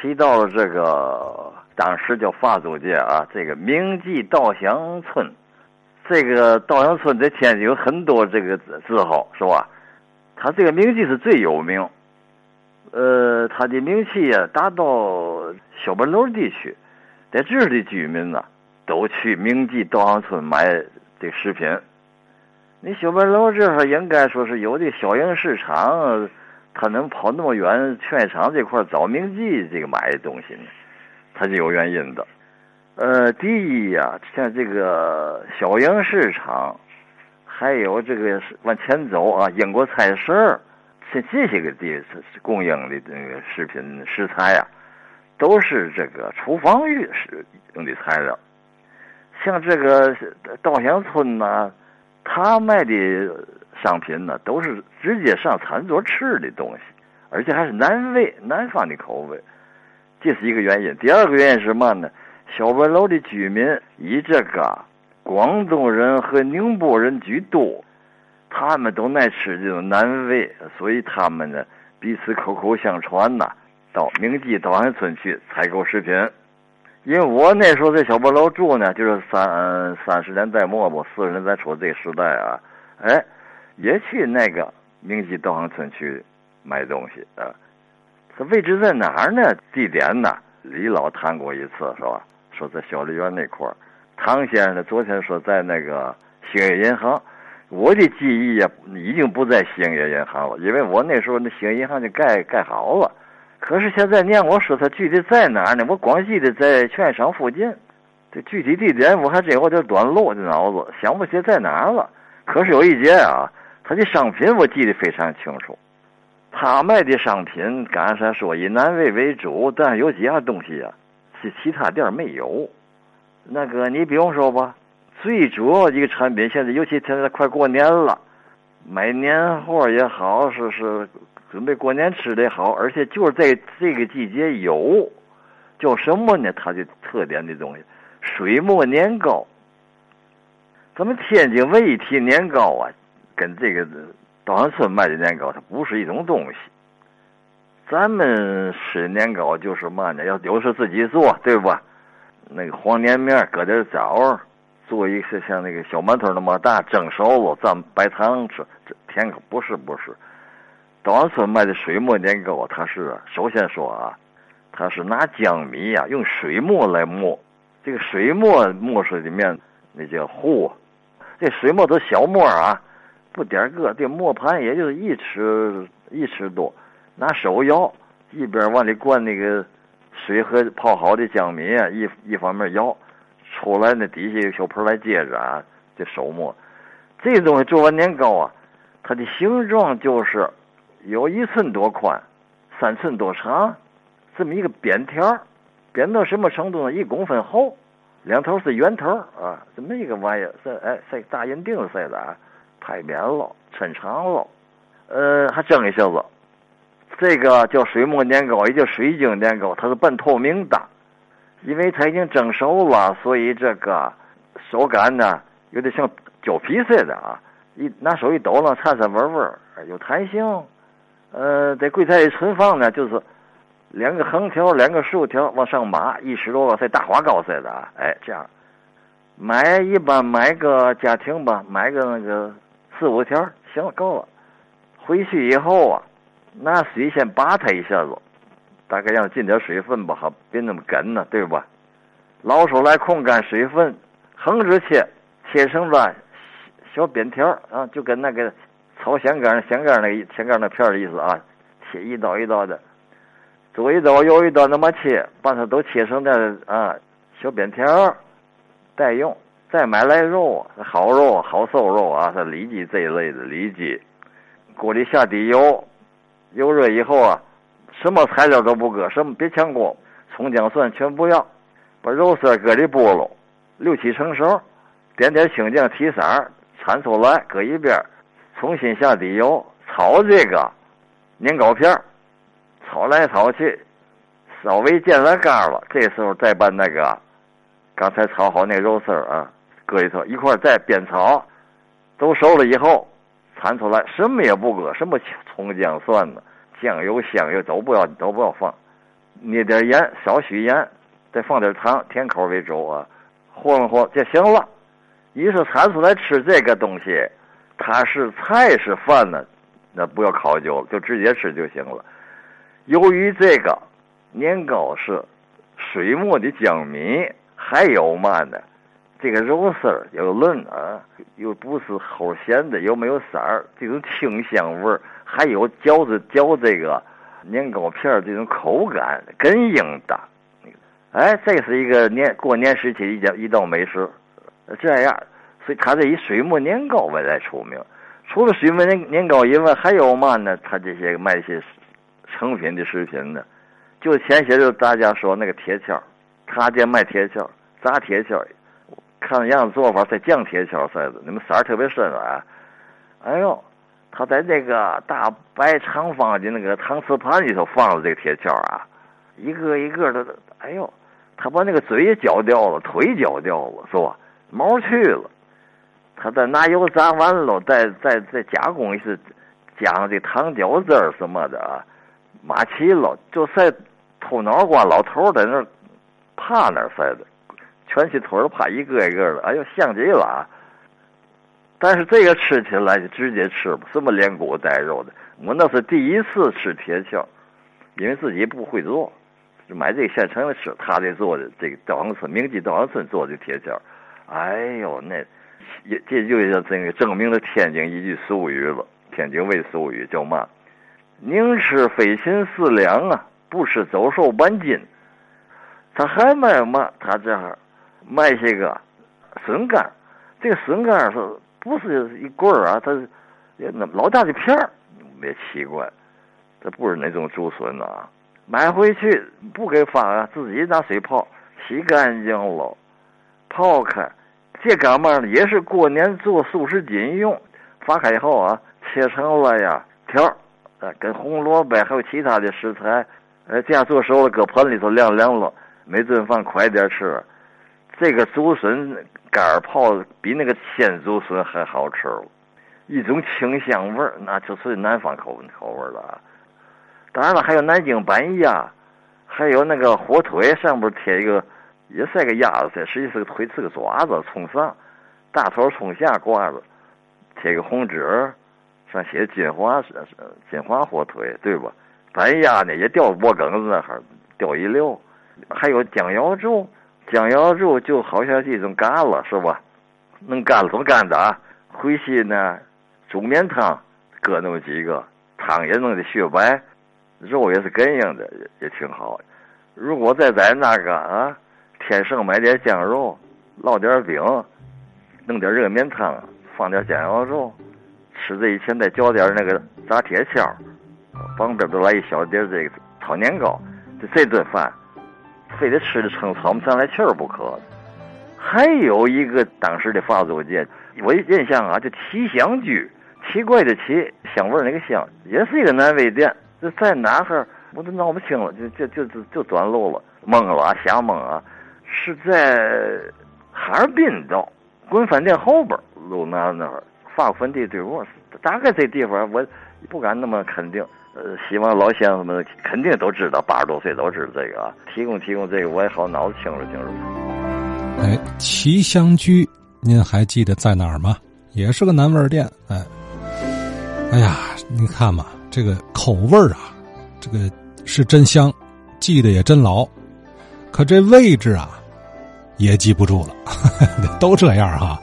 提到了这个当时叫法租界啊，这个明记稻香村，这个稻香村在天津有很多这个字号是吧？它这个名记是最有名，呃，它的名气呀达到小本楼地区，在这儿的居民呢都去明记稻香村买这食品。你小本楼这儿应该说是有的小型市场。他能跑那么远，劝场这块找明记这个买东西呢？他是有原因的。呃，第一呀，像这个小营市场，还有这个往前走啊，英国菜市，像这些个地供应的那个食品食材呀，都是这个厨房浴使用的材料。像这个稻香村呐，他卖的。商品呢，都是直接上餐桌吃的东西，而且还是南味、南方的口味，这是一个原因。第二个原因是什么呢？小白楼的居民以这个广东人和宁波人居多，他们都爱吃这种南味，所以他们呢彼此口口相传呐，到明记稻香村去采购食品。因为我那时候在小本楼住呢，就是三三十年代末吧，四十年代初这个时代啊，哎。也去那个明基稻香村去买东西啊，这位置在哪儿呢？地点呢？李老谈过一次是吧？说在小梨园那块儿。唐先生，昨天说在那个兴业银行。我的记忆呀，已经不在兴业银行了，因为我那时候那兴业银行就盖盖好了。可是现在你让我说他具体在哪儿呢？我光记得在券商附近，这具体地点我还真有点短路，这脑子想不起在哪儿了。可是有一节啊。他的商品我记得非常清楚，他卖的商品刚才说以南味为主，但是有几样东西呀是其他店没有。那个你比方说吧，最主要一个产品，现在尤其现在快过年了，买年货也好，是是准备过年吃的好，而且就是在这个季节有，叫什么呢？它的特点的东西，水磨年糕。咱们天津卫一提年糕啊。跟这个稻香村卖的年糕，它不是一种东西。咱们吃年糕就是嘛呢？要有时自己做，对吧？那个黄粘面，搁点枣，做一个像那个小馒头那么大，蒸熟了蘸白糖吃。这甜可不是不是。稻香村卖的水磨年糕，它是首先说啊，它是拿江米呀，用水磨来磨。这个水磨磨出来的面，那叫糊。这水磨都小磨啊。不点个，这磨盘也就是一尺一尺多，拿手摇，一边往里灌那个水和泡好的江米啊，一一方面摇，出来那底下有小盆来接着啊，这手磨。这东西做完年糕啊，它的形状就是有一寸多宽，三寸多长，这么一个扁条，扁到什么程度呢？一公分厚，两头是圆头啊，这么一个玩意儿，是哎，像大银锭似的啊。太扁了，抻长了，呃，还蒸一下子。这个叫水磨年糕，也叫水晶年糕，它是半透明的，因为它已经蒸熟了，所以这个手感呢有点像胶皮似的啊。一拿手一抖了，颤颤巍巍，有弹性。呃，在柜台里存放呢，就是两个横条，两个竖条往上码，一尺多，像大花糕似的啊。哎，这样买一般买个家庭吧，买个那个。四五条行了，够了。回去以后啊，拿水先拔它一下子，大概让进点水分吧，好别那么干呢，对吧？老手来控干水分，横着切，切成了小扁条啊，就跟那个炒香干、香干那个香干那片的意思啊，切一刀一刀的，左一刀右一刀那么切，把它都切成点啊小扁条，待用。再买来肉，好肉，好瘦肉啊！是里脊这一类的里脊，锅里下底油，油热以后啊，什么材料都不搁，什么别炝锅，葱姜蒜全不要，把肉丝搁里拨了，六七成熟，点点青酱提色儿，铲出来搁一边儿，重新下底油炒这个年糕片炒来炒去，稍微见了干了，这时候再把那个刚才炒好那肉丝儿啊。搁里头一块再煸炒，都熟了以后，铲出来什么也不搁，什么葱姜蒜的，酱油香油都不要都不要放，捏点盐，少许盐，再放点糖，甜口为主啊，和弄和就行了。你是铲出来吃这个东西，它是菜是饭呢？那不要考究了，就直接吃就行了。由于这个年糕是水磨的江米，还有嘛呢？这个肉丝儿又嫩啊，又不是齁咸的，又没有色儿，这种清香味儿，还有嚼着嚼这个年糕片儿这种口感更硬的。哎，这是一个年过年时期一一道美食。这样，所以他这以水磨年糕为来出名。除了水磨年年糕以外，还有嘛呢？他这些卖一些成品的食品呢？就前些日大家说那个铁锹，他家卖铁锹，砸铁锹。看样子做法，在酱铁锹似的，那么色儿特别深啊！哎呦，他在那个大白长方的那个搪瓷盘里头放了这个铁锹啊，一个一个的，哎呦，他把那个嘴也嚼掉了，腿嚼掉了，是吧？毛去了。他再拿油炸完了，再再再加工一次，加上这糖胶汁儿什么的啊，码齐了，就在头脑瓜老头在那儿趴那似的。全起腿儿怕一个一个的，哎呦，像极了啊！但是这个吃起来就直接吃吧，什么连骨带肉的。我那是第一次吃铁锹，因为自己不会做，就买这个现成的吃。他这做的这个稻香村，明记稻香村做的铁锹，哎呦，那也这就这个证明了天津一句俗语了，天津卫俗语叫嘛？宁吃飞禽四两啊，不吃走兽半斤。他还卖嘛？他这儿。卖些个笋干，这个笋干是不是一棍儿啊？它也那老大的片儿，别奇怪，这不是那种竹笋啊。买回去不给发啊，自己拿水泡，洗干净了，泡开。这干嘛呢？也是过年做素食锦用。发开以后啊，切成了呀条儿，跟红萝卜还有其他的食材，呃，这样做熟了，搁盆里头晾凉了，每顿饭快点吃。这个竹笋干泡比那个鲜竹笋还好吃，一种清香味儿，那就是南方口口味了。当然了，还有南京板鸭，还有那个火腿，上边贴一个，也是个鸭子，实际是个腿，是个爪子，冲上，大头冲下挂着，贴个红纸，上写金华是金华火腿，对吧？板鸭呢也掉脖梗子那哈，掉一溜，还有江瑶柱。酱油肉就好像是一种干了，是吧？能干了怎么干的啊？回去呢，煮面汤，搁那么几个，汤也弄得雪白，肉也是根硬的，也也挺好。如果再在那个啊，天盛买点酱肉，烙点饼，弄点热面汤，放点酱油肉，吃这一前再浇点那个炸铁锹，旁边再来一小碟这个炒年糕，就这顿饭。非得吃的撑喘不上来气儿不可。还有一个当时的发租界，我印象啊，就奇香居，奇怪的奇，香味那个香，也是一个南味店。这在哪哈？我都闹不清了，就就就就就短路了，懵了，瞎懵啊！是在哈尔滨道滚饭店后边路那那儿，法国坟地对过，大概这地方我不敢那么肯定。呃，希望老乡们肯定都知道，八十多岁都知道这个。提供提供这个，我也好脑子清楚清楚。哎，奇香居，您还记得在哪儿吗？也是个南味店。哎，哎呀，你看嘛，这个口味啊，这个是真香，记得也真牢。可这位置啊，也记不住了，都这样哈。